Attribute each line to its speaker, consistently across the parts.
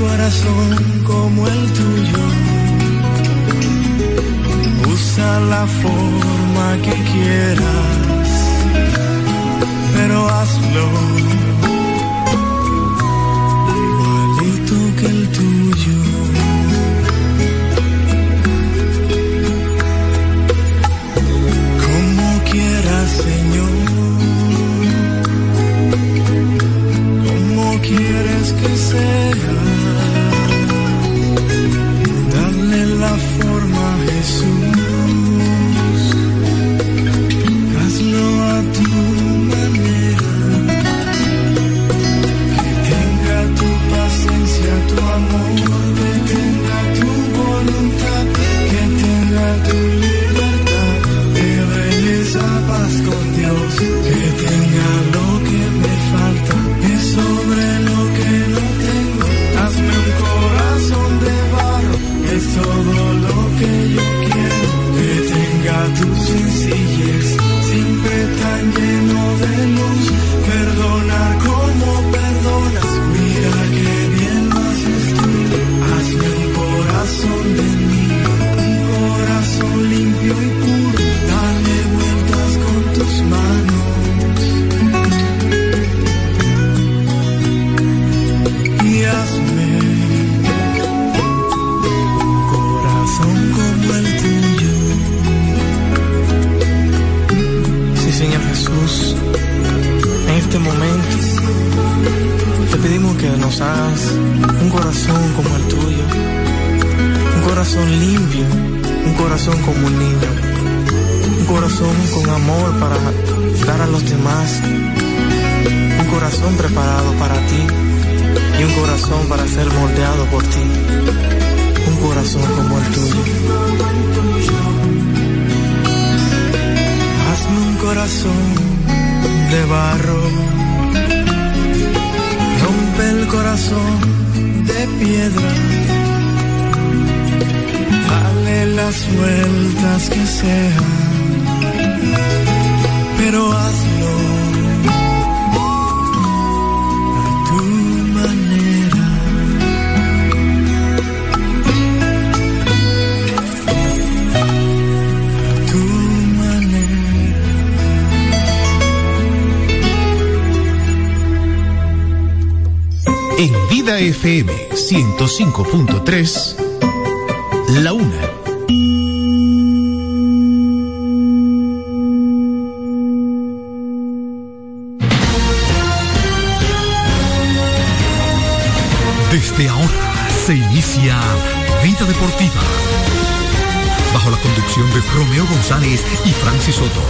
Speaker 1: corazón como el tuyo. Usa la forma que quieras, pero hazlo corazón para ser moldeado por ti. Un corazón como el tuyo. Hazme un corazón de barro. Rompe el corazón de piedra. Dale las vueltas que sean. Pero hazlo
Speaker 2: En Vida FM 105.3, La Una. Desde ahora se inicia Vida Deportiva. Bajo la conducción de Romeo González y Francis Soto.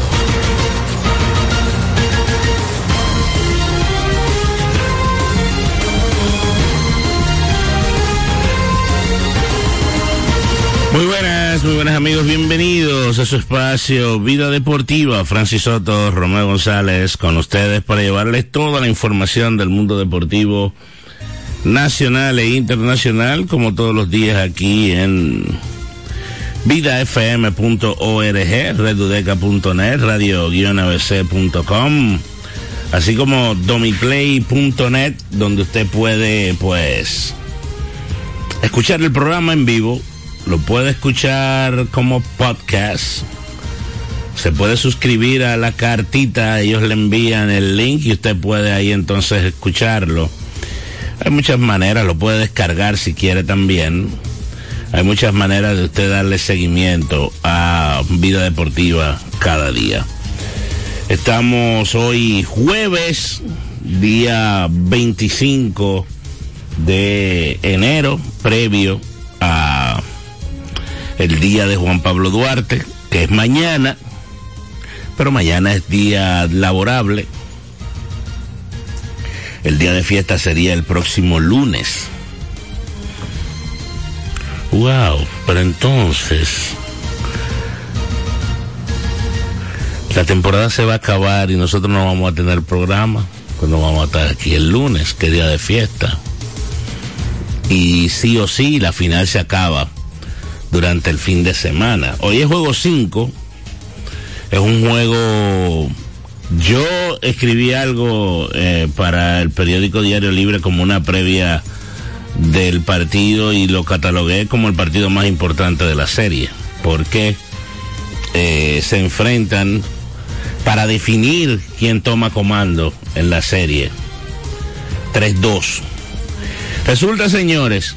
Speaker 3: Muy buenas amigos, bienvenidos a su espacio Vida Deportiva. Francis Soto, Romeo González, con ustedes para llevarles toda la información del mundo deportivo nacional e internacional, como todos los días aquí en vidafm.org, redudeca.net, radio-abc.com, así como domiplay.net, donde usted puede, pues, escuchar el programa en vivo lo puede escuchar como podcast. Se puede suscribir a la cartita, ellos le envían el link y usted puede ahí entonces escucharlo. Hay muchas maneras, lo puede descargar si quiere también. Hay muchas maneras de usted darle seguimiento a Vida Deportiva cada día. Estamos hoy jueves, día 25 de enero, previo a el día de Juan Pablo Duarte, que es mañana, pero mañana es día laborable. El día de fiesta sería el próximo lunes. Wow, pero entonces la temporada se va a acabar y nosotros no vamos a tener programa, pues no vamos a estar aquí el lunes, que día de fiesta. Y sí o sí, la final se acaba durante el fin de semana. Hoy es juego 5. Es un juego... Yo escribí algo eh, para el periódico Diario Libre como una previa del partido y lo catalogué como el partido más importante de la serie, porque eh, se enfrentan para definir quién toma comando en la serie. 3-2. Resulta, señores,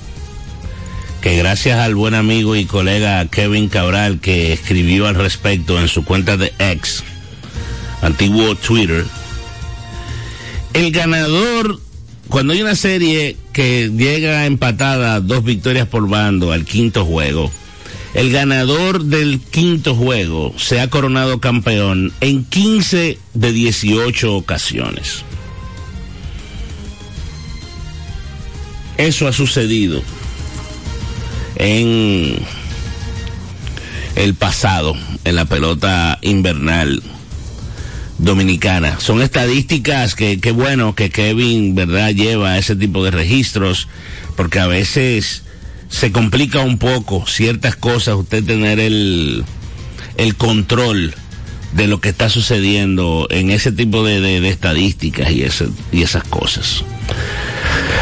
Speaker 3: que gracias al buen amigo y colega Kevin Cabral que escribió al respecto en su cuenta de X, antiguo Twitter, el ganador, cuando hay una serie que llega empatada dos victorias por bando al quinto juego, el ganador del quinto juego se ha coronado campeón en 15 de 18 ocasiones. Eso ha sucedido en el pasado, en la pelota invernal dominicana. Son estadísticas que, qué bueno que Kevin, ¿verdad?, lleva ese tipo de registros, porque a veces se complica un poco ciertas cosas, usted tener el, el control de lo que está sucediendo en ese tipo de, de, de estadísticas y, ese, y esas cosas.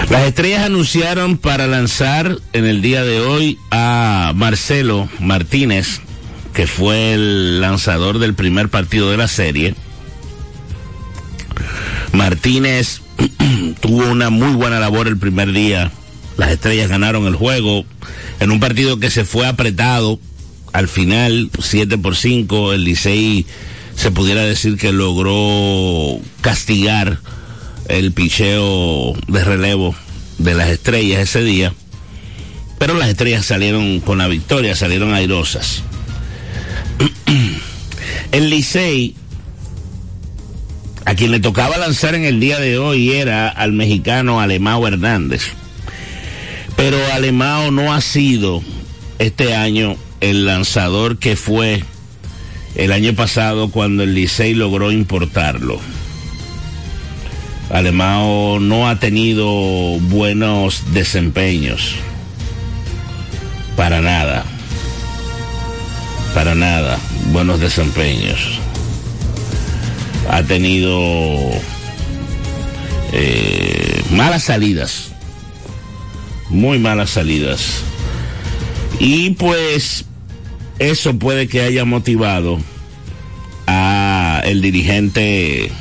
Speaker 3: Las estrellas anunciaron para lanzar en el día de hoy a Marcelo Martínez, que fue el lanzador del primer partido de la serie. Martínez tuvo una muy buena labor el primer día. Las estrellas ganaron el juego en un partido que se fue apretado. Al final, 7 por 5, el Licey se pudiera decir que logró castigar el picheo de relevo de las estrellas ese día, pero las estrellas salieron con la victoria, salieron airosas. el Licey, a quien le tocaba lanzar en el día de hoy era al mexicano Alemao Hernández, pero Alemao no ha sido este año el lanzador que fue el año pasado cuando el Licey logró importarlo. Alemao no ha tenido buenos desempeños. Para nada. Para nada. Buenos desempeños. Ha tenido eh, malas salidas. Muy malas salidas. Y pues eso puede que haya motivado a el dirigente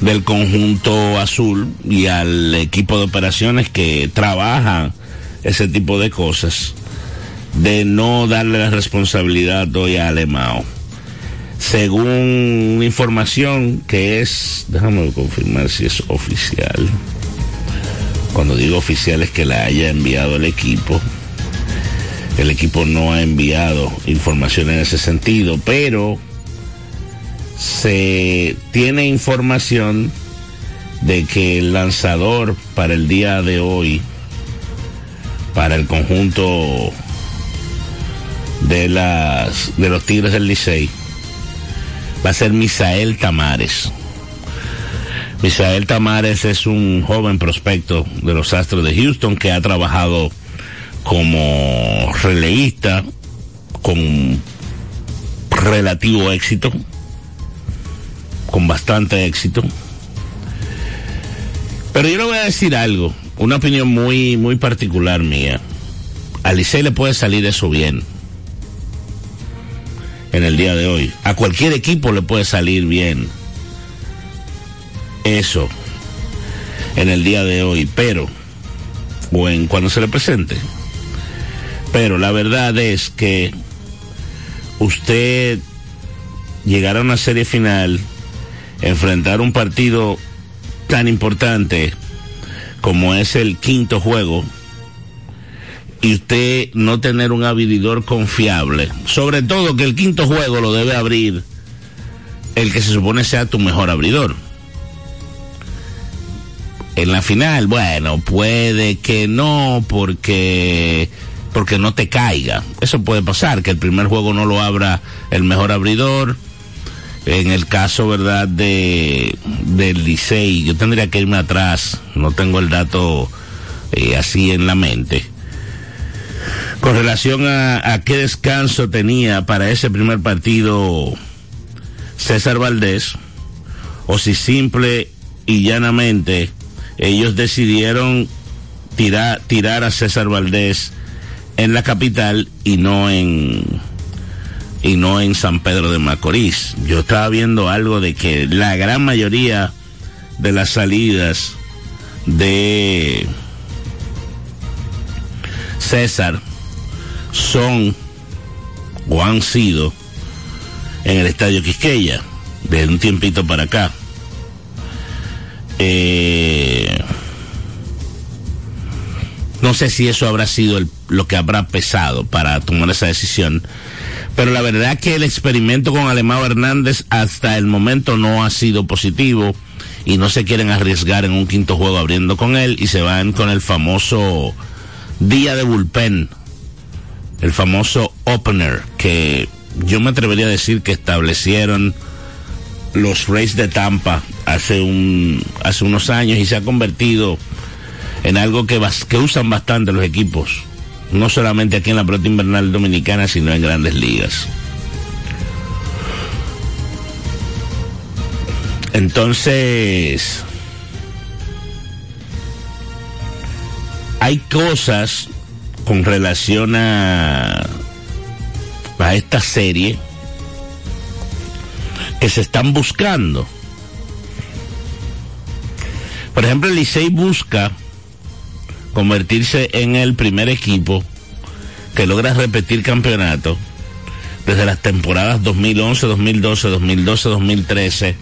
Speaker 3: del conjunto azul y al equipo de operaciones que trabaja ese tipo de cosas, de no darle la responsabilidad hoy a Alemao. Según información que es, déjame confirmar si es oficial. Cuando digo oficial es que la haya enviado el equipo. El equipo no ha enviado información en ese sentido, pero se tiene información de que el lanzador para el día de hoy, para el conjunto de las de los Tigres del Licey, va a ser Misael Tamares. Misael Tamares es un joven prospecto de los Astros de Houston que ha trabajado como releísta con relativo éxito con bastante éxito. Pero yo le voy a decir algo, una opinión muy, muy particular mía. A Licey le puede salir eso bien en el día de hoy. A cualquier equipo le puede salir bien eso en el día de hoy, pero, o en cuando se le presente. Pero la verdad es que usted llegará a una serie final enfrentar un partido tan importante como es el quinto juego y usted no tener un abridor confiable, sobre todo que el quinto juego lo debe abrir el que se supone sea tu mejor abridor. En la final, bueno, puede que no, porque porque no te caiga. Eso puede pasar, que el primer juego no lo abra el mejor abridor en el caso, ¿verdad?, de del Licey, yo tendría que irme atrás, no tengo el dato eh, así en la mente. Con relación a, qué descanso tenía para ese primer partido César Valdés, o si simple y llanamente ellos decidieron tirar, tirar a César Valdés en la capital y no en y no en San Pedro de Macorís. Yo estaba viendo algo de que la gran mayoría de las salidas de César son o han sido en el estadio Quisqueya de un tiempito para acá. Eh, no sé si eso habrá sido lo que habrá pesado para tomar esa decisión, pero la verdad que el experimento con Alemão Hernández hasta el momento no ha sido positivo y no se quieren arriesgar en un quinto juego abriendo con él y se van con el famoso día de bullpen, el famoso opener que yo me atrevería a decir que establecieron los Rays de Tampa hace un hace unos años y se ha convertido en algo que usan bastante los equipos, no solamente aquí en la pelota invernal dominicana, sino en grandes ligas. Entonces, hay cosas con relación a, a esta serie que se están buscando. Por ejemplo, el Licey busca convertirse en el primer equipo que logra repetir campeonato desde las temporadas 2011, 2012, 2012, 2013,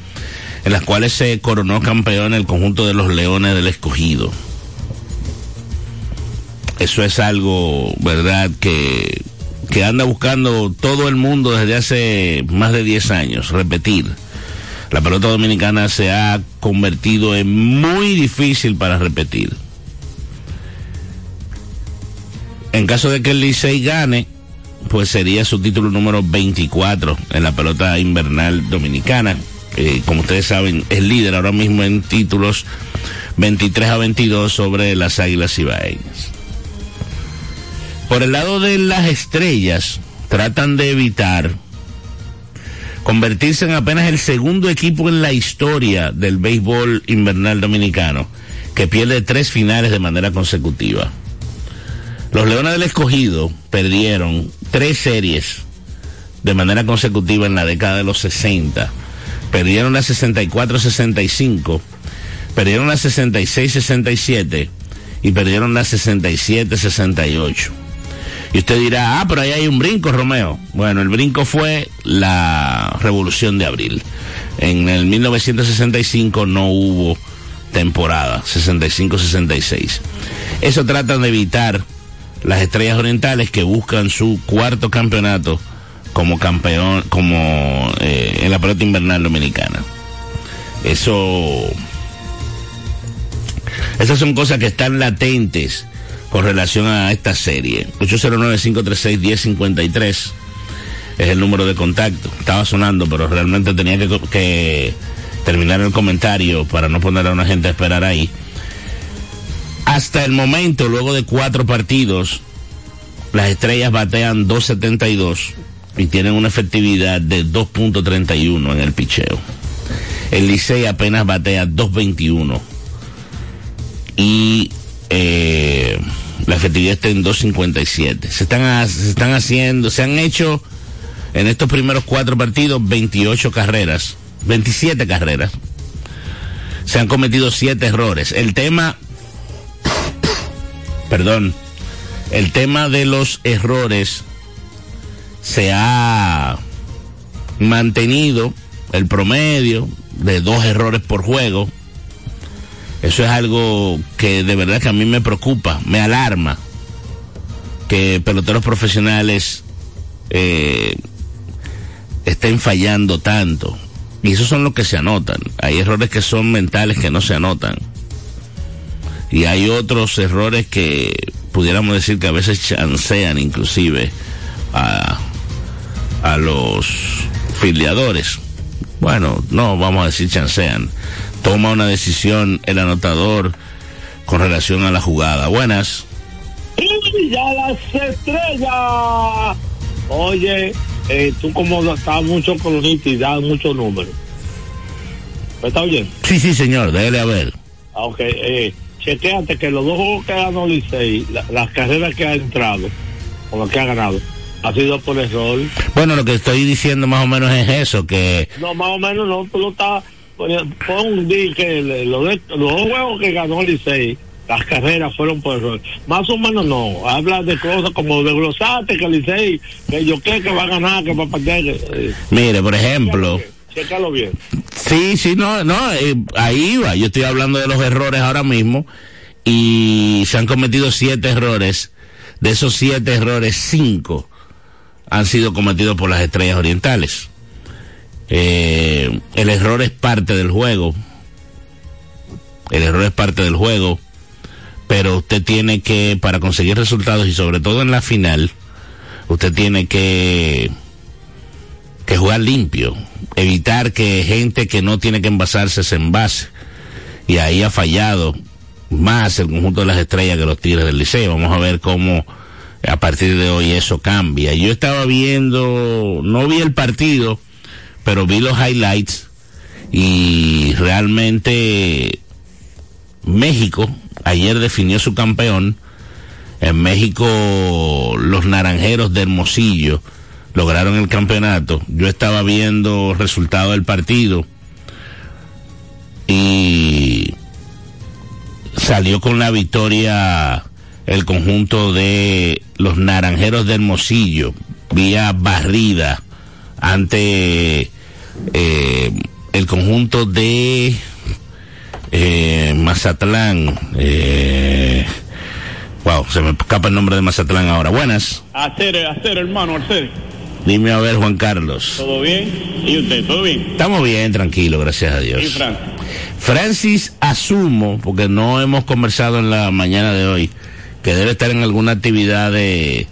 Speaker 3: en las cuales se coronó campeón el conjunto de los Leones del Escogido. Eso es algo, ¿verdad?, que, que anda buscando todo el mundo desde hace más de 10 años, repetir. La pelota dominicana se ha convertido en muy difícil para repetir. En caso de que el Licey gane, pues sería su título número 24 en la pelota invernal dominicana. Eh, como ustedes saben, es líder ahora mismo en títulos 23 a 22 sobre las Águilas Ibaeñas. Por el lado de las estrellas, tratan de evitar convertirse en apenas el segundo equipo en la historia del béisbol invernal dominicano que pierde tres finales de manera consecutiva. Los Leones del Escogido perdieron tres series de manera consecutiva en la década de los 60. Perdieron la 64-65, perdieron la 66-67 y perdieron la 67-68. Y usted dirá, ah, pero ahí hay un brinco, Romeo. Bueno, el brinco fue la Revolución de Abril. En el 1965 no hubo temporada, 65-66. Eso tratan de evitar las estrellas orientales que buscan su cuarto campeonato como campeón, como eh, en la pelota invernal dominicana. Eso, esas son cosas que están latentes con relación a esta serie. 809-536-1053 es el número de contacto. Estaba sonando, pero realmente tenía que, que terminar el comentario para no poner a una gente a esperar ahí. Hasta el momento, luego de cuatro partidos, las estrellas batean 2.72 y tienen una efectividad de 2.31 en el picheo. El Licey apenas batea 2.21 y eh, la efectividad está en 2.57. Se están, se están haciendo, se han hecho en estos primeros cuatro partidos 28 carreras, 27 carreras. Se han cometido siete errores. El tema, perdón, el tema de los errores se ha mantenido el promedio de dos errores por juego. Eso es algo que de verdad que a mí me preocupa, me alarma que peloteros profesionales eh, estén fallando tanto. Y esos son los que se anotan. Hay errores que son mentales que no se anotan. Y hay otros errores que pudiéramos decir que a veces chancean inclusive a, a los filiadores. Bueno, no vamos a decir chancean. Toma una decisión el anotador con relación a la jugada. Buenas.
Speaker 4: Y ya las estrellas. Oye, eh, tú como estás mucho con y das muchos números. ¿Está bien?
Speaker 3: Sí, sí, señor, déjale a ver.
Speaker 4: Ah, ok, eh, chequéate que los dos juegos que ganó Licey, la- las carreras que ha entrado, o lo que ha ganado, ha sido por error.
Speaker 3: Bueno, lo que estoy diciendo más o menos es eso, que
Speaker 4: No, más o menos no, tú lo estás poniendo- pon un día que le- lo de- los dos juegos que ganó Licey, las carreras fueron por error. Más o menos no, habla de cosas como de glosate que Licey, que yo creo que va a ganar, que va a perder. eh,
Speaker 3: mire, por ejemplo, Sí, sí, no, no, eh, ahí va, yo estoy hablando de los errores ahora mismo y se han cometido siete errores, de esos siete errores, cinco han sido cometidos por las estrellas orientales. Eh, el error es parte del juego, el error es parte del juego, pero usted tiene que, para conseguir resultados y sobre todo en la final, usted tiene que, que jugar limpio, evitar que gente que no tiene que envasarse se envase. Y ahí ha fallado más el conjunto de las estrellas que los Tigres del Liceo. Vamos a ver cómo a partir de hoy eso cambia. Yo estaba viendo, no vi el partido, pero vi los highlights y realmente México ayer definió su campeón. En México los naranjeros de Hermosillo lograron el campeonato. Yo estaba viendo resultado del partido y salió con la victoria el conjunto de los naranjeros de Hermosillo vía barrida ante eh, el conjunto de eh, Mazatlán. Eh, wow, se me escapa el nombre de Mazatlán ahora. Buenas.
Speaker 5: Hacer, hacer, hermano, hacer.
Speaker 3: Dime a ver, Juan Carlos.
Speaker 5: ¿Todo bien? ¿Y usted? ¿Todo bien?
Speaker 3: Estamos bien, tranquilo, gracias a Dios.
Speaker 5: ¿Y Fran?
Speaker 3: Francis asumo, porque no hemos conversado en la mañana de hoy, que debe estar en alguna actividad de,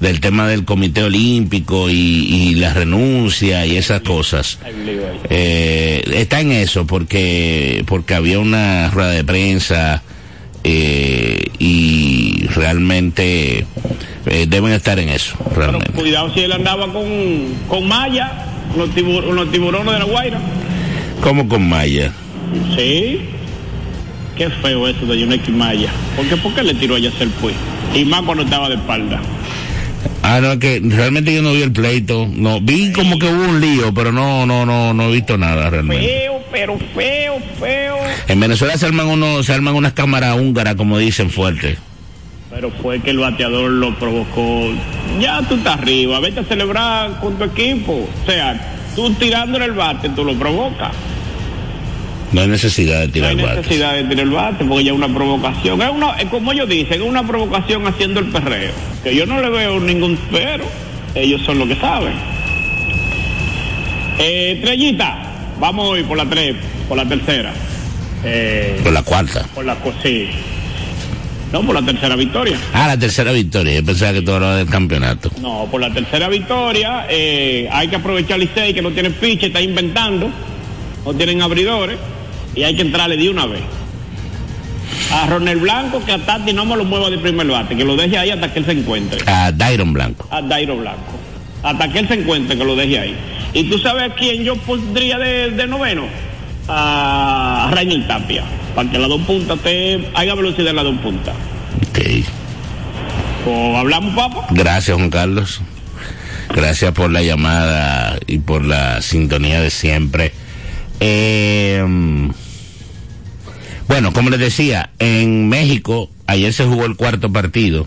Speaker 3: del tema del Comité Olímpico y, y la renuncia y esas cosas. Eh, está en eso porque porque había una rueda de prensa eh, y realmente eh, deben estar en eso
Speaker 5: Pero
Speaker 3: realmente
Speaker 5: cuidado si él andaba con, con malla, los, tibur- los tiburones de la Guaira.
Speaker 3: como con Maya
Speaker 5: Sí. Qué feo eso de Yuneski Maya. ¿Por qué, ¿Por qué le tiró a Yacel Puy? Y más cuando estaba de espalda.
Speaker 3: ah no es que realmente yo no vi el pleito no vi como que hubo un lío pero no no no no he visto nada realmente
Speaker 5: Feo, pero feo, feo.
Speaker 3: en Venezuela se arman unos se arman unas cámaras húngaras como dicen fuerte
Speaker 5: Pero fue que el bateador lo provocó. Ya tú estás arriba, vete a celebrar con tu equipo. O sea, tú tirándole el bate, tú lo provocas.
Speaker 3: no hay necesidad de
Speaker 5: No
Speaker 3: tirar
Speaker 5: hay
Speaker 3: bates
Speaker 5: necesidad de tirar el bate porque ya es una provocación. Es una, como ellos dicen, es una provocación haciendo el perreo. Que yo no le veo ningún pero. Ellos son los que saben. Eh, estrellita, vamos hoy por la tres, por la tercera. Eh,
Speaker 3: por la cuarta
Speaker 5: por la sí. No, por la tercera victoria.
Speaker 3: ah la tercera victoria yo pensaba que todo era del campeonato
Speaker 5: No, por la tercera victoria eh, hay que aprovechar Licey que no tiene piche, está inventando, no tienen abridores y hay que entrarle de una vez. A Ronel Blanco que a Tati no me lo mueva de primer bate, que lo deje ahí hasta que él se encuentre.
Speaker 3: a Dairon Blanco
Speaker 5: A Dairo Blanco. Hasta que él se encuentre, que lo deje ahí. ¿Y tú sabes a quién yo pondría de, de noveno? A Rañel Tapia. Para que las dos puntas te haya velocidad en las dos puntas.
Speaker 3: Ok.
Speaker 5: O hablamos, papá.
Speaker 3: Gracias, Juan Carlos. Gracias por la llamada y por la sintonía de siempre. Eh, bueno, como les decía, en México ayer se jugó el cuarto partido.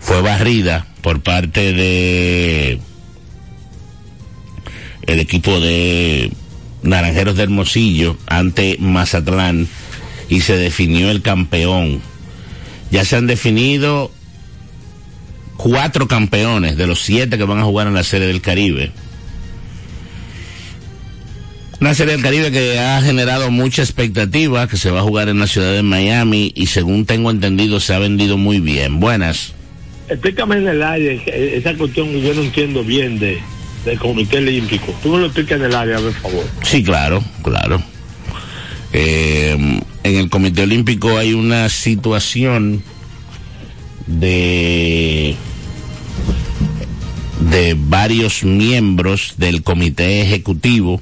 Speaker 3: Fue barrida por parte de el equipo de Naranjeros de Hermosillo ante Mazatlán y se definió el campeón. Ya se han definido cuatro campeones de los siete que van a jugar en la Serie del Caribe. Una Serie del Caribe que ha generado mucha expectativa, que se va a jugar en la ciudad de Miami y según tengo entendido se ha vendido muy bien. Buenas.
Speaker 4: Explícame en el aire esa cuestión que yo no entiendo bien de del Comité Olímpico. Tú me lo explicas en el área, por favor.
Speaker 3: Sí, claro, claro. Eh, en el Comité Olímpico hay una situación de de varios miembros del comité ejecutivo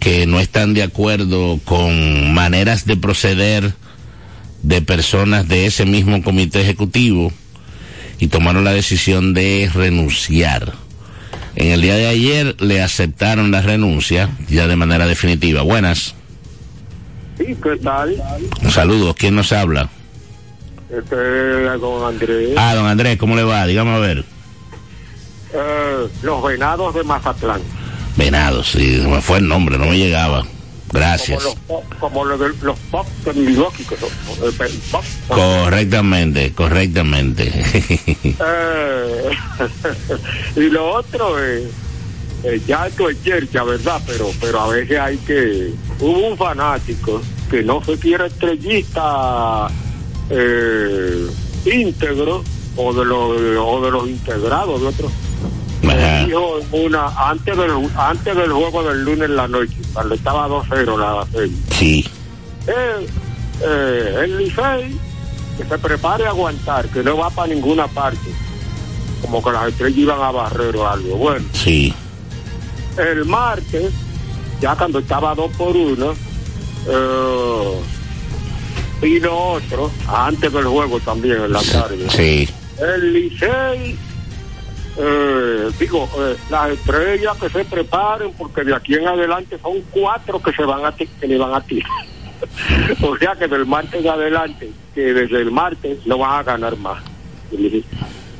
Speaker 3: que no están de acuerdo con maneras de proceder de personas de ese mismo comité ejecutivo y tomaron la decisión de renunciar. En el día de ayer le aceptaron la renuncia ya de manera definitiva. Buenas.
Speaker 6: Sí, ¿qué tal?
Speaker 3: Saludos. ¿Quién nos habla?
Speaker 6: Este es don Andrés.
Speaker 3: Ah, don Andrés, ¿cómo le va? Dígame a ver.
Speaker 6: Eh, los venados de Mazatlán.
Speaker 3: Venados, sí, me fue el nombre, no me llegaba. Gracias.
Speaker 6: Como los, pop- como los, pop.
Speaker 3: Correctamente, correctamente.
Speaker 6: Eh, y lo otro es, eh, ya esto es yerja, ¿verdad? Pero, pero a veces hay que... Hubo un fanático que no se quiere estrellista eh, íntegro o de, los, o de los integrados de otros. Dijo una, antes del, antes del juego del lunes en la noche, cuando estaba 2-0 la serie.
Speaker 3: Sí,
Speaker 6: Eh, eh, el Licey que se prepare a aguantar, que no va para ninguna parte. Como que las estrellas iban a barrer o algo. Bueno,
Speaker 3: sí.
Speaker 6: el martes, ya cuando estaba dos por uno, eh, vino otro, antes del juego también en la tarde.
Speaker 3: Sí,
Speaker 6: El Licey, eh, digo, eh, las estrellas que se preparen, porque de aquí en adelante son cuatro que se van a ti- que le van a tirar. o sea que del martes de adelante, que desde el martes no van a ganar más.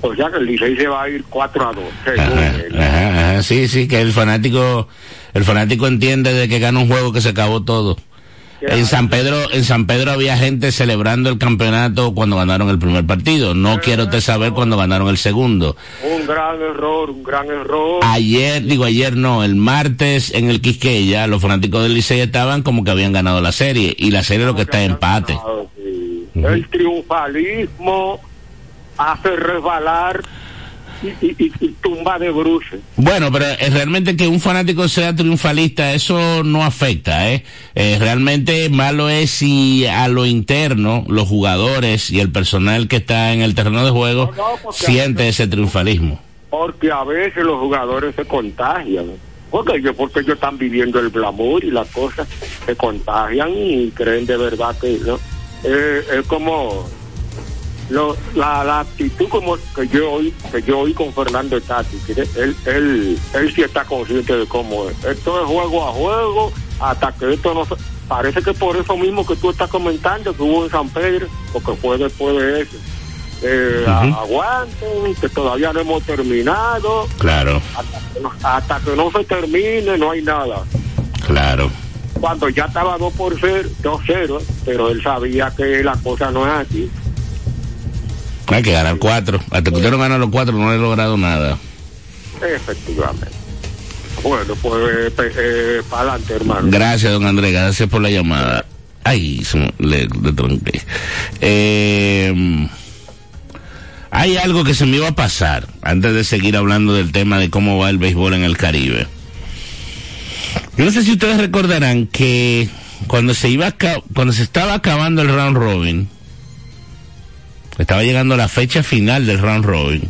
Speaker 6: O sea que el Licey se va a ir 4 a 2. según
Speaker 3: ajá,
Speaker 6: él.
Speaker 3: ajá, ajá, sí, sí, que el fanático, el fanático entiende de que gana un juego que se acabó todo. En San Pedro, en San Pedro había gente celebrando el campeonato cuando ganaron el primer partido. No quiero usted saber cuando ganaron el segundo.
Speaker 6: Un gran error, un gran error.
Speaker 3: Ayer, digo ayer no, el martes en el Quisqueya, los fanáticos del Licey estaban como que habían ganado la serie. Y la serie lo que está es empate.
Speaker 6: Sí. El triunfalismo hace resbalar y, y- y- y tumba de bruces.
Speaker 3: Bueno, pero eh, realmente que un fanático sea triunfalista, eso no afecta, ¿eh? Eh, realmente malo es si a lo interno, los jugadores y el personal que está en el terreno de juego
Speaker 6: No, no, porque
Speaker 3: siente ese triunfalismo.
Speaker 6: Porque a veces los jugadores se contagian. Porque ellos, porque ellos están viviendo el glamour y las cosas se contagian y creen de verdad que no. Eh, es como lo- la, la actitud como que yo oí que yo oí con Fernando Tati que él él él sí está consciente de cómo es. Esto es juego a juego hasta que esto no se- parece que por eso mismo que tú estás comentando que hubo en San Pedro porque fue después de eso. Eh, a- aguanten que todavía no hemos terminado.
Speaker 3: Claro,
Speaker 6: hasta que, no, hasta que no se termine no hay nada.
Speaker 3: Claro.
Speaker 6: cuando ya estaba 2 por 0 2-0 pero él sabía que la cosa no es así
Speaker 3: Hay que ganar cuatro. Hasta que usted no gana los cuatro no he logrado nada.
Speaker 6: Efectivamente. Bueno, pues para adelante, hermano.
Speaker 3: Gracias, don Andrés. Gracias por la llamada. Ay, se le, le tronqué. Eh, hay algo que se me iba a pasar antes de seguir hablando del tema de cómo va el béisbol en el Caribe. Yo no sé si ustedes recordarán que cuando se iba a cuando se estaba acabando el round robin, estaba llegando la fecha final del round robin,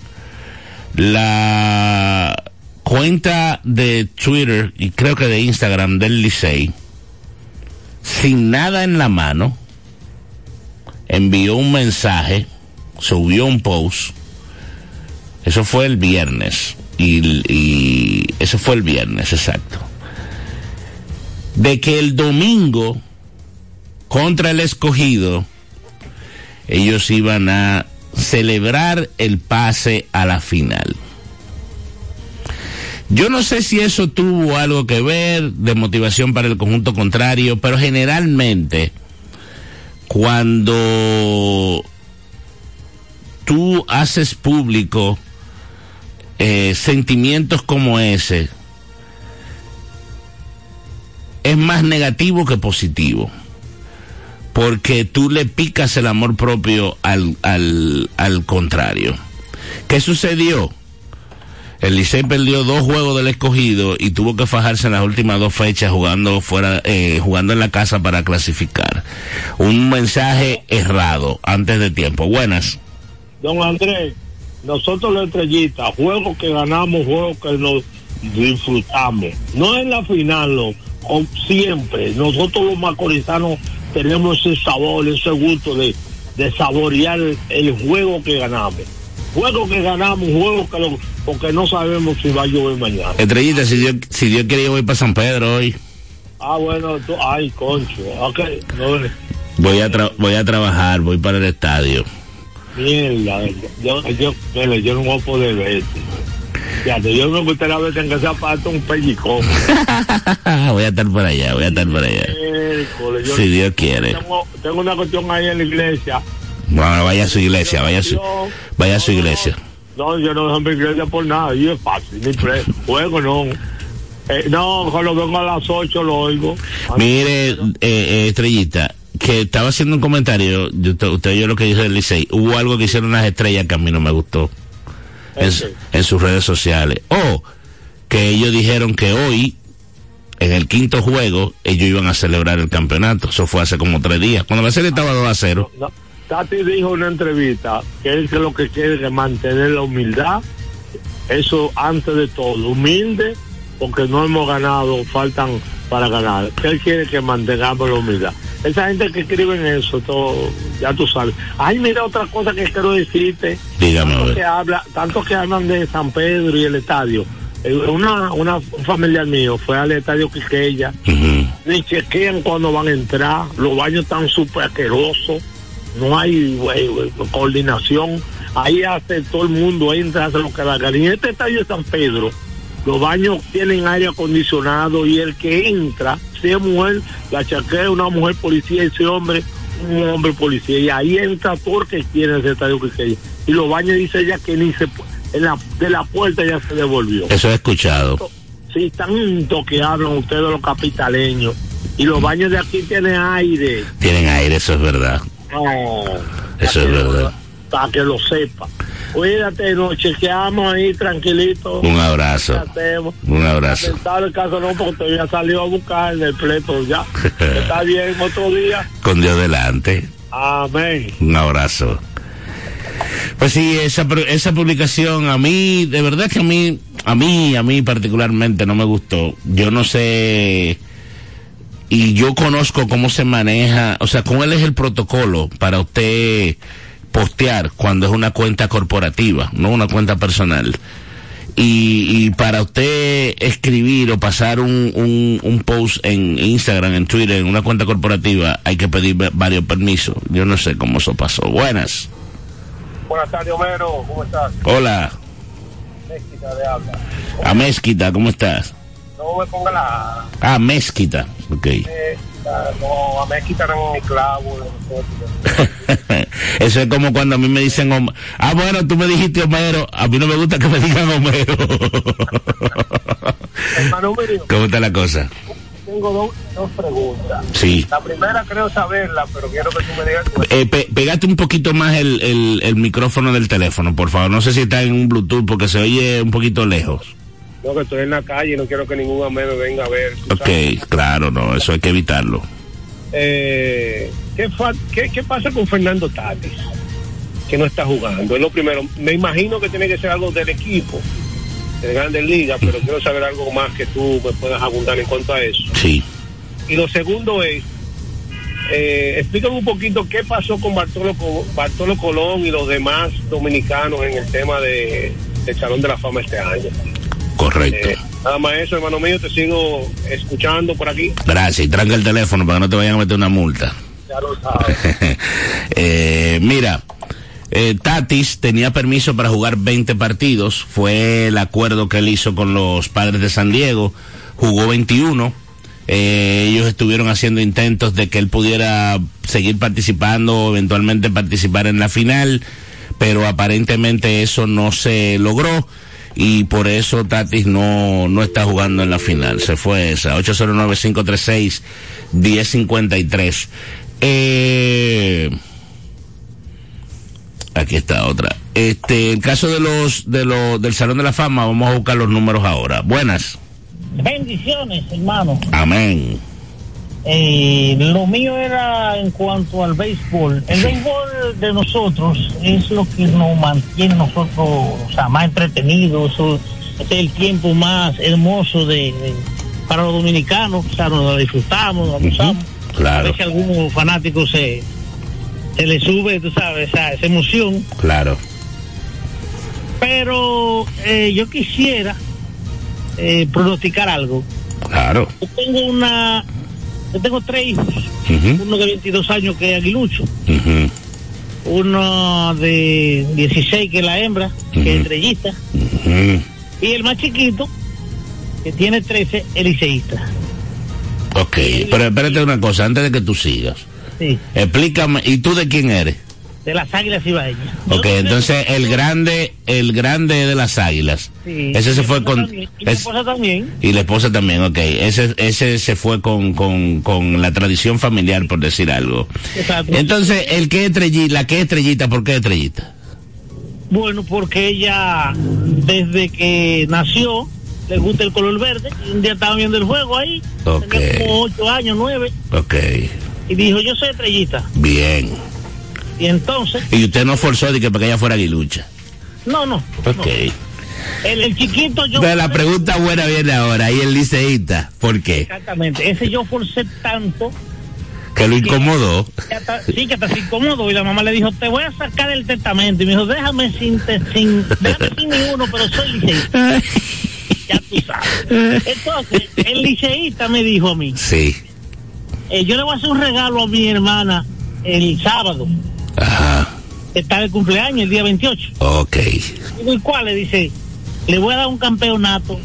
Speaker 3: la cuenta de Twitter y creo que de Instagram del Licey, sin nada en la mano, envió un mensaje, subió un post, eso fue el viernes, y, y eso fue el viernes, exacto, de que el domingo contra el escogido, ellos iban a celebrar el pase a la final. Yo no sé si eso tuvo algo que ver de motivación para el conjunto contrario, pero generalmente cuando tú haces público eh, sentimientos como ese, es más negativo que positivo porque tú le picas el amor propio al, al, al contrario. ¿Qué sucedió? El Licey perdió dos juegos del escogido y tuvo que fajarse en las últimas dos fechas jugando fuera, eh, jugando en la casa para clasificar. Un mensaje errado antes de tiempo. Buenas.
Speaker 4: Don Andrés, nosotros los estrellitas, juegos que ganamos, juegos que nos disfrutamos. No en la final, no, siempre. Nosotros los macorizanos tenemos ese sabor, ese gusto de, de saborear el juego que ganamos. Juego que ganamos, juego que lo, porque no sabemos si va a llover mañana.
Speaker 3: Estrellita, si Dios, si Dios quiere, yo voy para San Pedro hoy.
Speaker 4: Ah, bueno, tú, ay, concho, ok, no,
Speaker 3: Voy a, tra- voy a trabajar, voy para el estadio.
Speaker 4: mierda, yo, yo, mira, yo no voy a poder verte. Fíjate, yo me gustaría verte en que sea parte un pellicón.
Speaker 3: voy a estar por allá, voy a estar por allá.
Speaker 4: Yo
Speaker 3: Si Dios quiere.
Speaker 4: tengo, una cuestión ahí en la iglesia.
Speaker 3: Bueno, vaya a su iglesia, vaya a su, vaya a su iglesia.
Speaker 4: No, yo no dejo mi iglesia por nada, y es fácil, ni pre, juego no. Eh, no, cuando vengo a las 8 lo oigo.
Speaker 3: Mire, eh, eh, Estrellita, que estaba haciendo un comentario, yo- usted, usted oyó lo que dijo el Licey, hubo algo que hicieron unas estrellas que a mí no me gustó en, sus redes sociales. O que ellos dijeron que hoy, en el quinto juego, ellos iban a celebrar el campeonato. Eso fue hace como tres días, cuando la serie estaba 2 a 0.
Speaker 4: No, Tati dijo en una entrevista que él que lo que quiere es mantener la humildad, eso antes de todo, humilde, porque no hemos ganado, faltan para ganar. Él quiere que mantengamos la humildad. Esa gente que escribe en eso, todo, ya tú sabes. Ay, mira otra cosa que quiero decirte.
Speaker 3: Dígame,
Speaker 4: tanto que habla, tanto que hablan de San Pedro y el estadio. Eh, Una, una un familiar mío fue al estadio Quiqueya
Speaker 3: Ujú.
Speaker 4: ni chequean cuando van a entrar, los baños están súper asquerosos, no hay güey, güey, coordinación, ahí hace todo el mundo, entra, hace lo que da. Y en este estadio de San Pedro, los baños tienen aire acondicionado y el que entra, sea mujer, la chaquea una mujer policía y ese hombre, un hombre policía, y ahí entra todo el que quiere ese estadio que. Y los baños dice ella que ni se en la, de la puerta ya se devolvió.
Speaker 3: Eso he escuchado.
Speaker 4: Sí, tanto que hablan ustedes los capitaleños. Y los baños de aquí tienen aire.
Speaker 3: Tienen aire, eso es verdad.
Speaker 4: No.
Speaker 3: Eso es verdad.
Speaker 4: Para que lo sepa. Cuídate, nos chequeamos ahí tranquilito.
Speaker 3: Un abrazo. Un abrazo.
Speaker 4: El caso no, porque todavía salió a buscar en el pleito ya. Está bien, otro día.
Speaker 3: Con Dios delante.
Speaker 4: Amén.
Speaker 3: Un abrazo. Pues sí, esa, esa publicación a mí, de verdad que a mí, a mí, a mí particularmente no me gustó. Yo no sé, y yo conozco cómo se maneja, o sea, cuál es el protocolo para usted postear cuando es una cuenta corporativa, no una cuenta personal. Y, y para usted escribir o pasar un, un, un post en Instagram, en Twitter, en una cuenta corporativa, hay que pedir va- varios permisos. Yo no sé cómo eso pasó. Buenas.
Speaker 4: Buenas tardes, Homero. ¿Cómo estás?
Speaker 3: Hola.
Speaker 4: Mezquita de habla.
Speaker 3: A Mezquita, ¿cómo estás?
Speaker 4: No me ponga la...
Speaker 3: Ah, Mezquita. Ok.
Speaker 4: No, a Mezquita no mi clavo.
Speaker 3: Eso es como cuando a mí me dicen, Hom- ah, bueno, tú me dijiste Homero, a mí no me gusta que me digan Homero.
Speaker 4: Hermano mío,
Speaker 3: ¿Cómo está la cosa?
Speaker 4: tengo dos, dos preguntas.
Speaker 3: Sí.
Speaker 4: La primera creo saberla, pero quiero que tú me digas.
Speaker 3: Eh, pe- pegate un poquito más el, el, el micrófono del teléfono, por favor. No sé si está en un Bluetooth porque se oye un poquito lejos.
Speaker 4: No, que estoy en la calle y no quiero que ningún amigo me venga a ver.
Speaker 3: Ok,
Speaker 4: sabes.
Speaker 3: claro, no, eso hay que evitarlo.
Speaker 4: Eh, ¿qué, fa- qué, qué pasa con Fernando Tatis? Que no está jugando. Es lo primero. Me imagino que tiene que ser algo del equipo, de Grandes Ligas, pero quiero saber algo más que tú me puedas abundar en cuanto a eso.
Speaker 3: Sí.
Speaker 4: Y lo segundo es, eh, explícame un poquito qué pasó con Bartolo, Bartolo Colón y los demás dominicanos en el tema de, del Salón de la Fama este año.
Speaker 3: Correcto.
Speaker 4: Eh, nada más eso, hermano mío, te sigo escuchando por aquí.
Speaker 3: Gracias. Y tranca el teléfono para que no te vayan a meter una multa.
Speaker 4: Ya lo sabes.
Speaker 3: Eh, mira, eh, Tatis tenía permiso para jugar 20 partidos. Fue el acuerdo que él hizo con los padres de San Diego. Jugó 21. Eh, ellos estuvieron haciendo intentos de que él pudiera seguir participando, eventualmente participar en la final, pero aparentemente eso no se logró y por eso Tatis no, no está jugando en la final. Se fue esa, 809-536-1053. Eh, aquí está otra. Este, el caso de los, de los, del Salón de la Fama, vamos a buscar los números ahora. Buenas.
Speaker 7: Bendiciones, hermano.
Speaker 3: Amén.
Speaker 7: Eh, lo mío era en cuanto al béisbol. El béisbol de nosotros es lo que nos mantiene nosotros, o sea, más entretenidos. Este es el tiempo más hermoso de, de- para los dominicanos. O sea, nos lo disfrutamos, nos abusamos. A
Speaker 3: Claro,
Speaker 7: veces a algunos fanáticos se, se les sube, tú sabes, esa, esa emoción.
Speaker 3: claro.
Speaker 7: Pero eh, yo quisiera eh, pronosticar algo.
Speaker 3: Claro.
Speaker 7: Yo tengo una. Yo tengo tres hijos. Uno de 22 años que es aguilucho. Uno de 16 que es la hembra, que es estrellista. Y el más chiquito, que tiene 13, el liceísta.
Speaker 3: Ok, pero espérate una cosa, antes de que tú sigas.
Speaker 7: Sí,
Speaker 3: Explícame, ¿y tú de quién eres?
Speaker 7: De las águilas ibaeñas.
Speaker 3: Ok, entonces el grande, el grande de las águilas.
Speaker 7: Sí,
Speaker 3: Ese se fue con...
Speaker 7: también, y
Speaker 3: es-
Speaker 7: esposa también.
Speaker 3: y la esposa también, ok. Ese, ese se fue con, con, con la tradición familiar, por decir algo.
Speaker 7: Exacto.
Speaker 3: Entonces, el que es estrellita, la que es estrellita, ¿por qué estrellita?
Speaker 7: Bueno, porque ella, desde que nació, le gusta el color verde. Y un día estaba viendo el juego ahí.
Speaker 3: Ok.
Speaker 7: Tenía como 8 años, 9.
Speaker 3: Ok,
Speaker 7: Y dijo, yo soy estrellita.
Speaker 3: bien.
Speaker 7: Y entonces,
Speaker 3: Y usted no forzó de que para que ella fuera aguilucha.
Speaker 7: no, no.
Speaker 3: Ok.
Speaker 7: no. El, el chiquito yo...
Speaker 3: Pero la pregunta buena viene ahora, y el liceísta, ¿por qué?
Speaker 7: Exactamente. Ese yo forcé tanto
Speaker 3: Que lo incomodó.
Speaker 7: que hasta- sí, que hasta se incómodo. Y la mamá le dijo, te voy a sacar el testamento. Y me dijo, déjame sin, te- sin, déjame sin ninguno, pero soy liceísta. ya tú sabes. Entonces, el liceísta me dijo a mí,
Speaker 3: Sí.
Speaker 7: eh, yo le voy a hacer un regalo a mi hermana el sábado.
Speaker 3: Ajá.
Speaker 7: Está de cumpleaños el día 28.
Speaker 3: Ok.
Speaker 7: ¿y cuál? Le dice, le voy a dar un campeonato.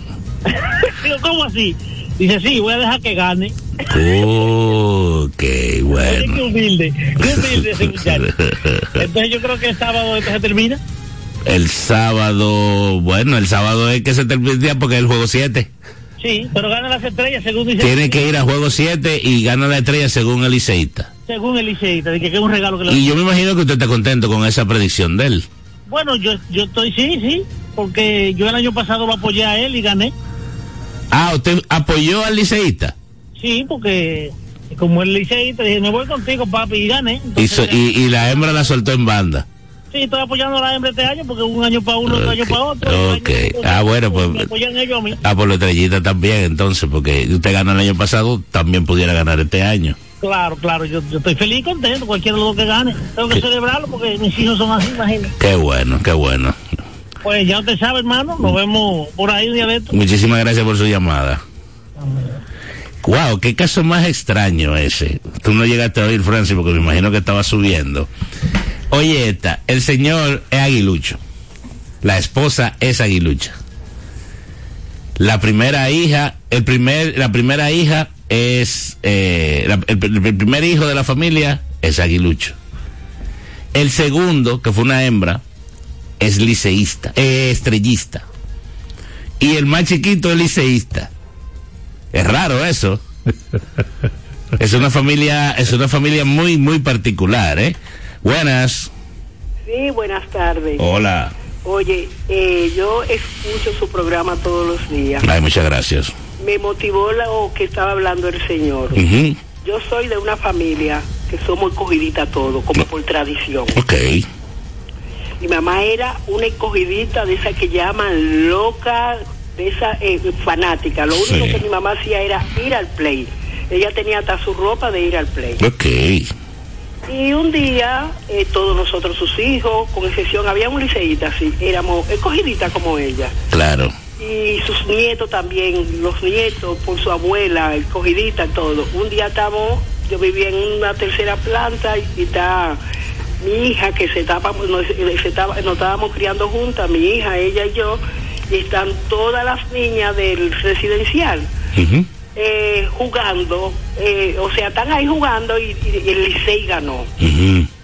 Speaker 7: Digo, ¿cómo así? Dice, sí, voy a dejar que gane.
Speaker 3: Ok, bueno.
Speaker 7: qué humilde, qué humilde ese muchacho. Entonces yo creo que el sábado esto se termina.
Speaker 3: El sábado, bueno, el sábado es que se termina porque es el juego 7.
Speaker 7: Sí, pero gana las estrellas según dice.
Speaker 3: Tiene que ir a juego 7 y gana la estrella según el liceísta.
Speaker 7: Según el liceísta, de que, es un regalo que le
Speaker 3: Y yo me imagino que usted está contento con esa predicción de él.
Speaker 7: Bueno, yo, yo estoy, sí, sí, porque yo el año pasado lo apoyé a él y gané.
Speaker 3: Ah, ¿usted apoyó al liceísta?
Speaker 7: Sí, porque como el liceísta, dije, me voy contigo, papi, y gané.
Speaker 3: Y,
Speaker 7: Entonces,
Speaker 3: so- y, y la hembra la soltó en banda.
Speaker 7: Sí, estoy apoyando a la hembra este año porque un año para uno, otro año para otro. Año
Speaker 3: Ok. Ah, bueno, pues-
Speaker 7: Me apoyan ellos a mí.
Speaker 3: Ah, por la estrellita también, entonces, porque usted ganó el año pasado, también pudiera ganar este año.
Speaker 7: Claro, claro, yo, yo estoy feliz y contento, cualquiera de los que gane. Tengo que celebrarlo porque mis hijos son así, imagínate.
Speaker 3: Qué bueno, qué bueno.
Speaker 7: Pues ya usted sabe, hermano, nos vemos por ahí un día de esto.
Speaker 3: Muchísimas gracias por su llamada. Wow, qué caso más extraño ese. Tú no llegaste a oír, Francis, porque me imagino que estaba subiendo. Oye, esta, el señor es aguilucho. La esposa es aguilucha. La primera hija, el primer, la primera hija es, eh, la- el, el primer hijo de la familia es aguilucho. El segundo, que fue una hembra, es liceísta, eh, estrellista. Y el más chiquito es liceísta. Es raro eso. es una familia, es una familia muy, muy particular, ¿eh? Buenas.
Speaker 8: Sí, buenas tardes.
Speaker 3: Hola.
Speaker 8: Oye, eh, yo escucho su programa todos los días.
Speaker 3: Ay, muchas gracias.
Speaker 8: Me motivó lo que estaba hablando el señor. Yo soy de una familia que somos escogidita todo, como por tradición.
Speaker 3: Ok.
Speaker 8: Mi mamá era una escogidita de esa que llaman loca, de esa eh, fanática. Lo único
Speaker 3: Sí.
Speaker 8: que mi mamá hacía era ir al play. Ella tenía hasta su ropa de ir al play.
Speaker 3: Ok.
Speaker 8: Y un día, eh, todos nosotros, sus hijos, con excepción, había un liceíta así, éramos escogiditas como ella.
Speaker 3: Claro.
Speaker 8: Y sus nietos también, los nietos, por su abuela, escogidita, todo. Un día estamos, yo vivía en una tercera planta y, está mi hija que se tapa, nos, se estaba, nos estábamos criando juntas, mi hija, ella y yo, y están todas las niñas del residencial eh, jugando, eh, o sea, están ahí jugando y, y- y el Licey ganó.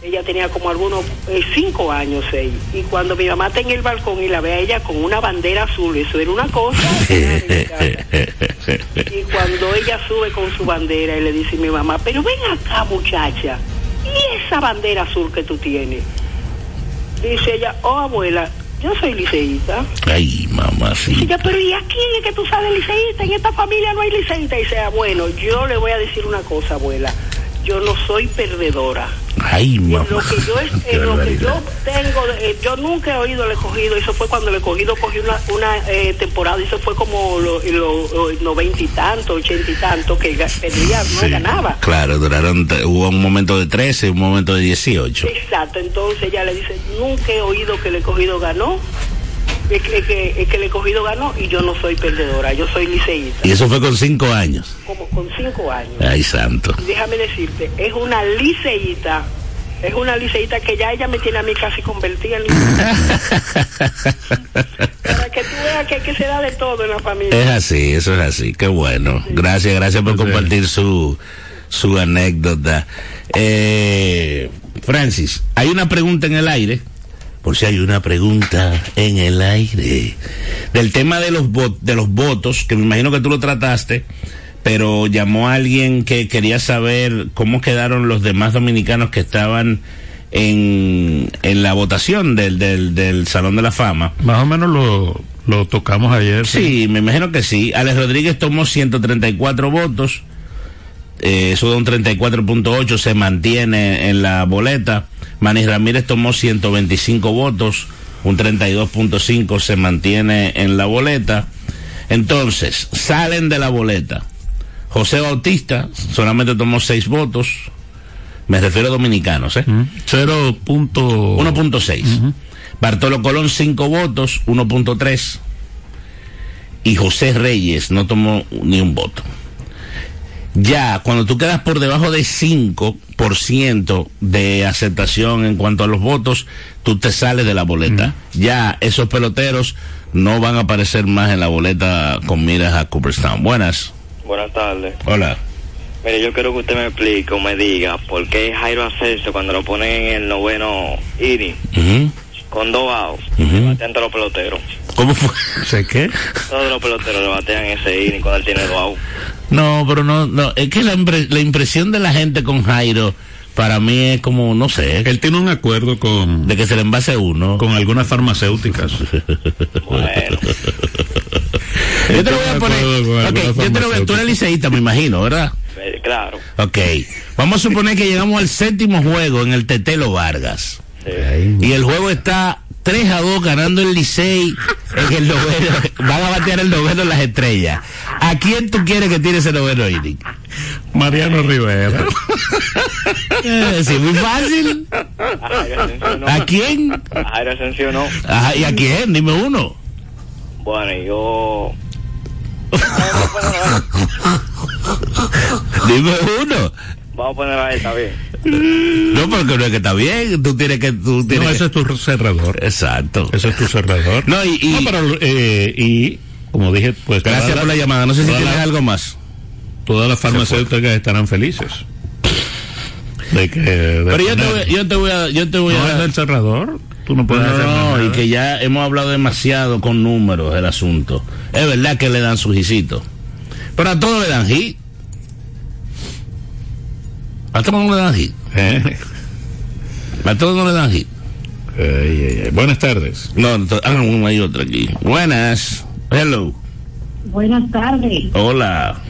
Speaker 8: Ella tenía como algunos eh, cinco años, seis. Y cuando mi mamá está en el balcón y la ve a ella con una bandera azul, eso era una cosa. y cuando ella sube con su bandera y le dice a mi mamá, pero ven acá muchacha, ¿y esa bandera azul que tú tienes? Dice ella, oh abuela, yo soy liceísta.
Speaker 3: Ay, mamá,
Speaker 8: Dice
Speaker 3: sí.
Speaker 8: ella, pero ¿y aquí es que tú sabes liceísta? En esta familia no hay liceísta. Y dice, ah, bueno, yo le voy a decir una cosa, abuela. Yo no soy perdedora.
Speaker 3: Ay, mamá.
Speaker 8: lo que yo, es-
Speaker 3: Qué
Speaker 8: en lo que yo
Speaker 3: barbaridad.
Speaker 8: tengo, eh, yo nunca he oído el escogido, eso fue cuando el escogido cogió una, una eh, temporada, eso fue como los lo, lo, noventa y tanto, ochenta y tanto, que perdía, no ganaba.
Speaker 3: Claro, duraron, hubo un momento de 13 y un momento de 18.
Speaker 8: Exacto, entonces ella le dice, nunca he oído que el escogido ganó, es que, es que, es que el escogido ganó y yo no soy perdedora, yo soy liceísta,
Speaker 3: Y eso fue con 5 años.
Speaker 8: como con cinco años.
Speaker 3: Ay, santo.
Speaker 8: Y déjame decirte, es una liceíta, es una liceíta que ya ella me tiene a mí casi convertida en liceíta. Para que tú veas que, que se da de todo en la familia.
Speaker 3: Es así, eso es así. Qué bueno. Gracias, gracias por compartir su, su anécdota. Eh, Francis, hay una pregunta en el aire. Por si hay una pregunta en el aire. Del tema de los, de los votos, que me imagino que tú lo trataste, pero llamó a alguien que quería saber cómo quedaron los demás dominicanos que estaban en, en la votación del, del, del Salón de la Fama.
Speaker 9: Más o menos lo, lo tocamos ayer.
Speaker 3: Sí, me imagino que sí. Alex Rodríguez tomó 134 votos. Eh, eso da un 34.8, se mantiene en la boleta. Manis Ramírez tomó 125 votos, un 32.5 se mantiene en la boleta. Entonces, salen de la boleta. José Bautista solamente tomó 6 votos. Me refiero a dominicanos, ¿eh?
Speaker 9: 0.
Speaker 3: 1.6. Bartolo Colón 5 votos, 1.3. Y José Reyes no tomó ni un voto. Ya, cuando tú quedas por debajo de 5% de aceptación en cuanto a los votos, tú te sales de la boleta. Ya esos peloteros no van a aparecer más en la boleta con miras a Cooperstown. Buenas.
Speaker 10: Buenas tardes.
Speaker 3: Hola.
Speaker 10: Mire, yo quiero que usted me explique o me diga por qué Jairo Ascenso cuando lo ponen en el noveno inning con dos outs,
Speaker 3: Ujú.
Speaker 10: le batean todos los peloteros.
Speaker 3: ¿Cómo fue?
Speaker 9: ¿Sé qué?
Speaker 10: Todos los peloteros le batean ese inning cuando él tiene dos outs.
Speaker 3: No, pero no, no, es que la, impre- la impresión de la gente con Jairo, para mí es como, no sé,
Speaker 9: Él tiene un acuerdo con,
Speaker 3: de que se le envase uno.
Speaker 9: con algunas farmacéuticas.
Speaker 10: Bueno,
Speaker 3: yo te lo voy a poner,
Speaker 9: acuerdo con
Speaker 3: ok,
Speaker 9: algunas
Speaker 3: yo te lo voy a, tú eres liceísta, me imagino, ¿verdad?
Speaker 10: eh, claro.
Speaker 3: Ok, vamos a suponer que llegamos al séptimo juego en el Tetelo Vargas.
Speaker 10: Sí.
Speaker 3: Y el juego está 3 a 2 ganando el Licey en el noveno. Van a batear el noveno en las estrellas. ¿A quién tú quieres que tire ese noveno inning?
Speaker 9: Mariano Rivera.
Speaker 3: Eh, sí, muy fácil.
Speaker 10: A Ascenso no.
Speaker 3: ¿A quién?
Speaker 10: A Jairo no.
Speaker 3: Ajá, ¿Y a quién? Dime uno.
Speaker 10: Bueno, yo...
Speaker 3: Dime uno.
Speaker 10: Vamos a poner a él, está bien.
Speaker 3: No, porque no es que está bien. Tú tienes que. Tú tienes
Speaker 9: No,
Speaker 3: que-
Speaker 9: ese es tu cerrador.
Speaker 3: Exacto.
Speaker 9: Ese es tu cerrador.
Speaker 3: No, y- y-
Speaker 9: No, pero, eh, y, como dije, pues.
Speaker 3: Gracias por la llamada. No sé si tienes algo más.
Speaker 9: Todas las farmacéuticas estarán felices. De que. de
Speaker 3: Pero yo te, voy, yo te voy a. Yo te voy
Speaker 9: no
Speaker 3: a.
Speaker 9: del cerrador. Tú no puedes
Speaker 3: No,
Speaker 9: hacer
Speaker 3: no,
Speaker 9: nada.
Speaker 3: y que ya hemos hablado demasiado con números del asunto. Es verdad que le dan su jicito. Pero a todos le dan hit. A todos no le dan hit.
Speaker 9: Eh,
Speaker 3: A todos no le dan hit.
Speaker 9: Buenas tardes.
Speaker 3: No, no, ah, hay otra aquí. Buenas. Hello.
Speaker 11: Buenas tardes.
Speaker 3: Hola.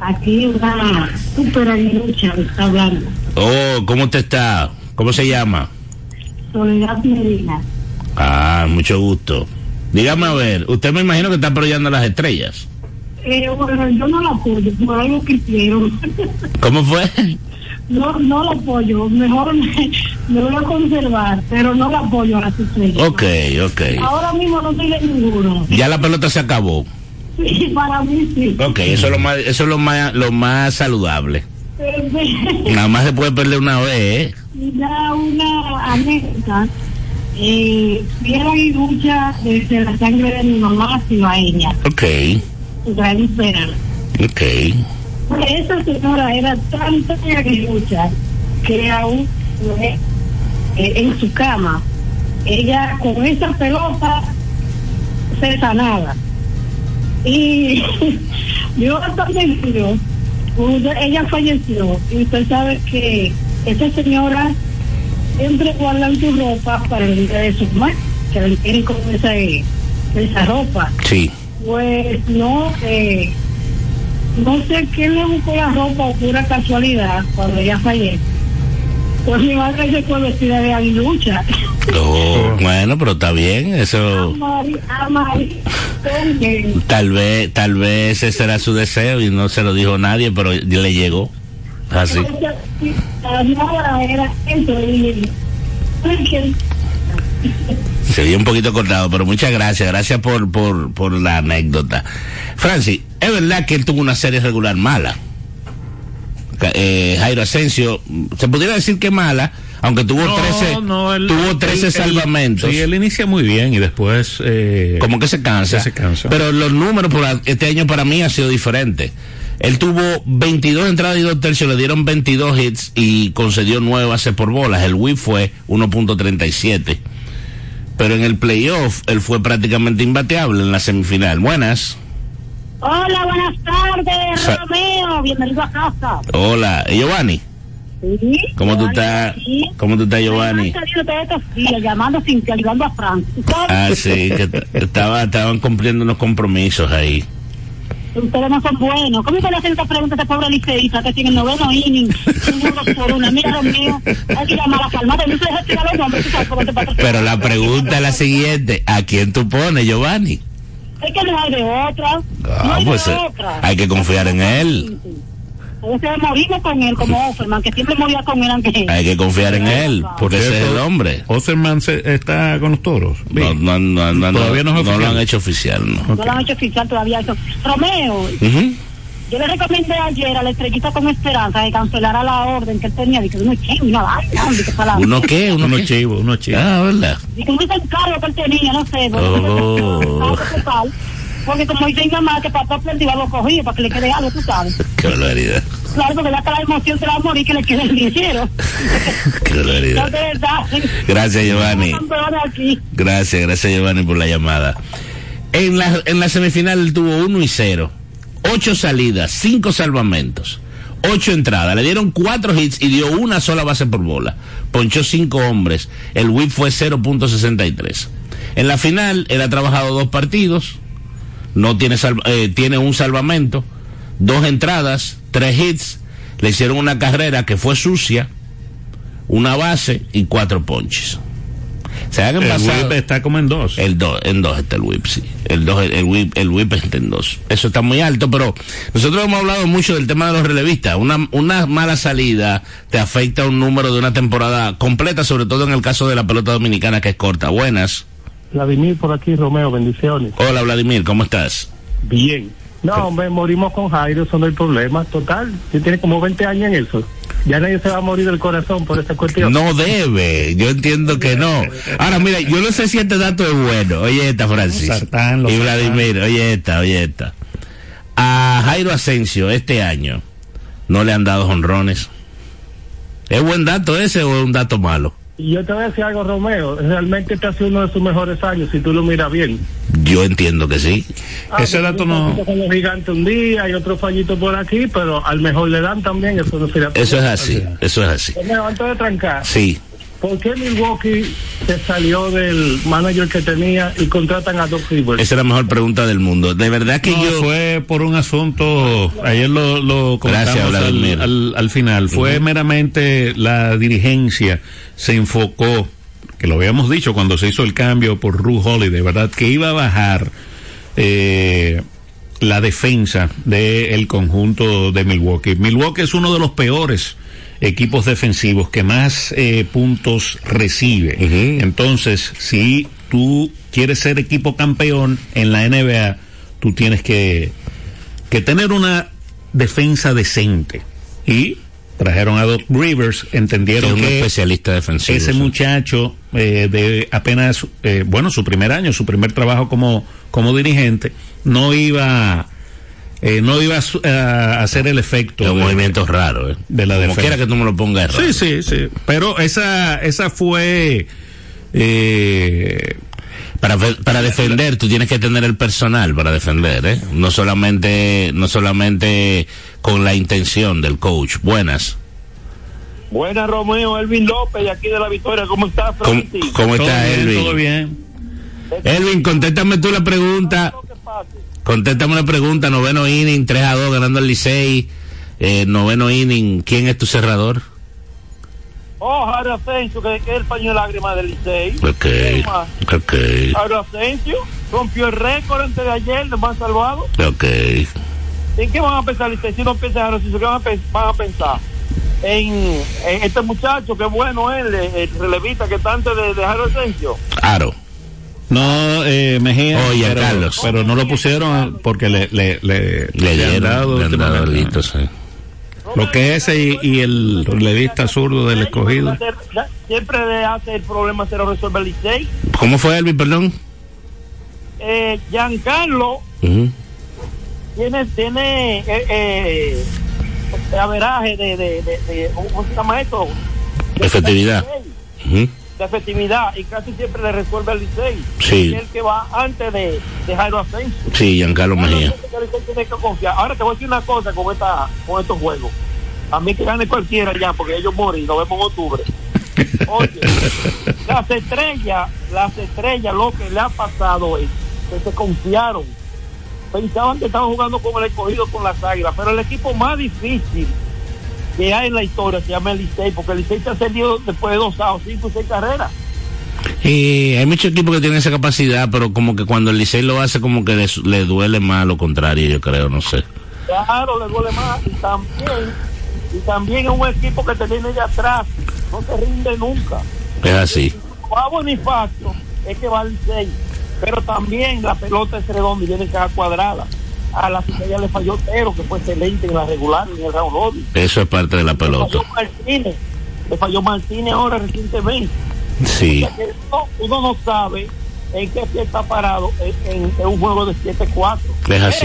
Speaker 11: Aquí una super aguilucha me está hablando.
Speaker 3: Oh, ¿cómo te está? ¿Cómo se llama?
Speaker 11: Soledad Medina.
Speaker 3: Ah, mucho gusto. Dígame a ver, usted me imagino que está apoyando las estrellas.
Speaker 11: Eh, bueno, yo no la apoyo por algo que hicieron.
Speaker 3: ¿Cómo fue?
Speaker 11: No, no la apoyo. Mejor me, me voy a conservar, pero no la apoyo a las estrellas.
Speaker 3: Ok, ok.
Speaker 11: Ahora mismo no tiene ninguno.
Speaker 3: Ya la pelota se acabó.
Speaker 11: Sí, para mí sí.
Speaker 3: Ok, eso es lo más, eso es lo más, lo más saludable. Nada más se puede perder una vez, ¿eh?
Speaker 11: Ya una anécdota. Eh, fui a la aguilucha desde la sangre de mi mamá cibaeña,
Speaker 3: Ok,
Speaker 11: Gladys Peralta.
Speaker 3: ok.
Speaker 11: Esa señora era tanta aguilucha que aún eh, en su cama, ella con esa pelota se sanaba. Y yo usted- ella falleció y usted sabe que esa señora siempre guardan su ropa para el día de su mamá, que le tienen con esa, esa ropa
Speaker 3: Sí.
Speaker 11: pues no eh, no sé quién le buscó la ropa o pura casualidad cuando ella fallece. Pues mi madre se fue vestida de aguilucha.
Speaker 3: Oh, bueno, pero está bien, eso
Speaker 11: con que-
Speaker 3: tal vez, tal vez ese era su deseo y no se lo dijo nadie, pero le llegó. Así. Se vio un poquito cortado, pero muchas gracias. Gracias por, por, por la anécdota. Francis, es verdad que él tuvo una serie regular mala. Eh, Jairo Asensio, se pudiera decir que mala, aunque tuvo
Speaker 9: No,
Speaker 3: 13,
Speaker 9: no, él-
Speaker 3: tuvo
Speaker 9: él-
Speaker 3: 13
Speaker 9: él-
Speaker 3: salvamentos.
Speaker 9: Sí, él inicia muy bien y después. Eh,
Speaker 3: como que se cansa.
Speaker 9: se cansa.
Speaker 3: Pero los números por la- este año para mí ha sido diferente. Él tuvo 22 entradas y 2 tercios, le dieron 22 hits y concedió 9 bases por bolas. El whip fue 1.37. Pero en el playoff él fue prácticamente imbateable en la semifinal. Buenas.
Speaker 11: Hola, buenas tardes,
Speaker 3: Sa-
Speaker 11: Romeo. Bienvenido a casa.
Speaker 3: Hola, ¿Y Giovanni.
Speaker 11: Sí.
Speaker 3: ¿Cómo tú
Speaker 11: Giovanni,
Speaker 3: estás?
Speaker 11: sí.
Speaker 3: ¿Cómo tú estás, Giovanni?
Speaker 11: Días llamando sin que ayudando a Frank. ¿Tú?
Speaker 3: Ah, sí, que estaba, estaban cumpliendo unos compromisos ahí.
Speaker 11: Ustedes no son buenos. ¿Cómo usted le hacen esta pregunta a este pobre liceísta que tiene el noveno inning? Un por una. Mira, Romeo, hay que llamar a la calmada. No se deja tirar los nombres. tú te.
Speaker 3: Pero la pregunta es la siguiente, ¿a quién tú pones, Giovanni?
Speaker 11: Es que no hay de otra. no
Speaker 3: Ah,
Speaker 11: hay
Speaker 3: pues
Speaker 11: de
Speaker 3: eh,
Speaker 11: otra.
Speaker 3: hay que confiar en él.
Speaker 11: A veces morimos con él como Offerman, que siempre moría con él antes.
Speaker 3: Hay que confiar en él, porque ese es el hombre.
Speaker 9: Osterman se- está con los toros.
Speaker 3: No, no, no, no,
Speaker 9: Todavía no es
Speaker 3: no lo han hecho oficial, ¿no?
Speaker 11: No lo han hecho oficial todavía eso. Romeo,
Speaker 3: Ujú.
Speaker 11: Yo le recomendé ayer a la estrellita con esperanza que cancelara la orden que él tenía, de que uno chivo, una vaina, de que para
Speaker 3: ¿Uno qué? ¿Uno
Speaker 9: Uno chivo, uno chivo.
Speaker 3: Ah, ¿verdad?
Speaker 11: Y que uno se encargo que él tenía, no sé,
Speaker 3: Oh.
Speaker 11: total, porque como dice mi mamá, que papá perdió lo cogido para que le quede algo, tú sabes.
Speaker 3: Qué barbaridad.
Speaker 11: Claro, porque la emoción se va a morir que le quede el dinero.
Speaker 3: Qué
Speaker 11: No,
Speaker 3: barbaridad.
Speaker 11: de verdad.
Speaker 3: Gracias, Giovanni. Gracias, gracias, Giovanni, por la llamada. En la, en la semifinal él tuvo 1 y 0. 8 salidas, 5 salvamentos, 8 entradas. Le dieron 4 hits y dio una sola base por bola. Ponchó 5 hombres. El whip fue 0.63. En la final, él ha trabajado dos partidos. No tiene, eh, tiene un salvamento, dos entradas, tres hits. Le hicieron una carrera que fue sucia, una base y cuatro ponches. Se hagan
Speaker 9: El whip está como en dos.
Speaker 3: El dos, en dos está el whip, sí. El dos, el whip, el whip está en dos. Eso está muy alto, pero nosotros hemos hablado mucho del tema de los relevistas. Una, una mala salida te afecta un número de una temporada completa, sobre todo en el caso de la pelota dominicana que es corta. Buenas.
Speaker 12: Vladimir por aquí, Romeo, bendiciones.
Speaker 3: Hola Vladimir, ¿cómo estás?
Speaker 12: Bien. No, hombre, morimos con Jairo, eso no hay problema. Total, tiene como 20 años en eso. Ya nadie se va a morir del corazón por esa cuestión.
Speaker 3: No debe, yo entiendo que no. Ahora, mira, yo no sé si este dato es bueno. Oye esta, Francis.
Speaker 9: Sartán,
Speaker 3: y Vladimir, oye esta, oye esta. A Jairo Asensio este año no le han dado honrones. ¿Es buen dato ese o es un dato malo?
Speaker 12: Y yo te voy a decir algo, Romeo. Realmente este ha sido uno de sus mejores años, si tú lo miras bien.
Speaker 3: Yo entiendo que sí.
Speaker 12: Ah,
Speaker 9: Ese
Speaker 12: porque
Speaker 9: dato no-
Speaker 12: Con los gigantes un día y otro fallito por aquí, pero al mejor le dan también, eso no sería
Speaker 3: Eso es así, eso es así.
Speaker 12: Romeo, antes de trancar,
Speaker 3: Sí.
Speaker 12: ¿Por qué Milwaukee se salió del manager que tenía y contratan a Doc Rivers?
Speaker 3: Esa es la mejor pregunta del mundo. De verdad que
Speaker 9: No,
Speaker 3: yo...
Speaker 9: fue por un asunto, ayer lo, lo comentamos
Speaker 3: Gracias,
Speaker 9: al, al- al final, fue meramente la dirigencia se enfocó, que lo habíamos dicho cuando se hizo el cambio por Ru Holiday, ¿verdad? Que iba a bajar eh, la defensa del conjunto de Milwaukee. Milwaukee es uno de los peores equipos defensivos que más eh, puntos recibe. Entonces, si tú quieres ser equipo campeón en la NBA, tú tienes que, que tener una defensa decente. Y trajeron a Doc Rivers, entendieron
Speaker 3: Es un
Speaker 9: que
Speaker 3: especialista defensivo.
Speaker 9: ese
Speaker 3: sí.
Speaker 9: muchacho eh, de apenas, eh, bueno, su primer año, su primer trabajo como, como dirigente, no iba, eh, no iba a, su- a hacer el efecto
Speaker 3: Es un
Speaker 9: de-
Speaker 3: movimiento raro, ¿eh?
Speaker 9: de la
Speaker 3: Como
Speaker 9: defensa.
Speaker 3: quiera que tú me lo pongas.
Speaker 9: Sí, sí, sí. Pero esa, esa fue, eh,
Speaker 3: Para, para defender, tú tienes que tener el personal para defender, ¿eh? No solamente, no solamente con la intención del coach. Buenas.
Speaker 4: Buenas, Romeo, Elvin López, aquí de la Victoria. ¿Cómo estás,
Speaker 3: ¿Cómo,
Speaker 4: Francis?
Speaker 3: cómo
Speaker 9: todo
Speaker 3: está
Speaker 9: bien,
Speaker 3: Elvin?
Speaker 9: todo bien.
Speaker 3: Elvin, contéstame tú la pregunta. Contéstame una pregunta, noveno inning, 3 a 2 ganando el Licey. Eh, noveno inning, ¿quién es tu cerrador?
Speaker 4: Oh, Jairo Asensio, que, que es el paño de lágrimas del Licey.
Speaker 3: Ok, ok,
Speaker 4: Jairo Asensio rompió el récord antes de ayer de más salvado.
Speaker 3: ok.
Speaker 4: ¿En qué van a pensar, Licey? Si no piensan en Jairo Asensio, ¿qué van a, pe- van a pensar? En, en este muchacho, que bueno él, el, el relevista que está antes de, de Jairo Asensio.
Speaker 3: Aro.
Speaker 9: No, eh, Mejía.
Speaker 3: Oye,
Speaker 9: pero,
Speaker 3: Carlos.
Speaker 9: pero no lo pusieron porque le, le, le,
Speaker 3: Le
Speaker 9: le han
Speaker 3: dieron,
Speaker 9: dado
Speaker 3: le han dado alito, sí.
Speaker 9: Lo que es ese y, y el relevista zurdo del escogido.
Speaker 4: Siempre le hace el problema, se lo resuelve el Licey.
Speaker 3: ¿Cómo fue, Elvis, perdón?
Speaker 4: Eh, Giancarlo
Speaker 3: Ujú.
Speaker 4: tiene, tiene eh, eh, averaje de, de, de, de- ¿cómo se llama esto?
Speaker 3: Efectividad. Ujú.
Speaker 4: De efectividad y casi siempre le resuelve el Licey.
Speaker 3: Sí.
Speaker 4: Es el que va antes de, de Jairo Asensio.
Speaker 3: Sí, Giancarlo Mejía.
Speaker 4: Ahora te voy a decir una cosa con, esta, con estos juegos. A mí que gane cualquiera ya, porque ellos moren y nos vemos en octubre. Oye, las estrellas, las estrellas, lo que le ha pasado es que se confiaron. Pensaban que estaban jugando con el escogido con las águilas, pero el equipo más difícil que hay en la historia se llama el Licey, porque el Licey se ha ascendido después de dos o cinco y seis carreras.
Speaker 3: Y hay muchos equipos que tienen esa capacidad, pero como que cuando el Licey lo hace, como que le duele más lo contrario, yo creo, no sé.
Speaker 4: Claro, le duele más. Y también, y también es un equipo que te viene de atrás, no se rinde nunca.
Speaker 3: Es así.
Speaker 4: Va Bonifacio, es que va al 6, pero también la pelota es redonda y viene cada cuadrada. A la ya le falló Tero, que fue excelente en la regular, en el round robin.
Speaker 3: Eso es parte de la
Speaker 4: Le
Speaker 3: pelota.
Speaker 4: falló Martínez, le falló Martínez ahora recientemente.
Speaker 3: Sí.
Speaker 4: O sea uno no sabe en qué pie está parado en, en- en un juego de 7-4.
Speaker 3: Es así.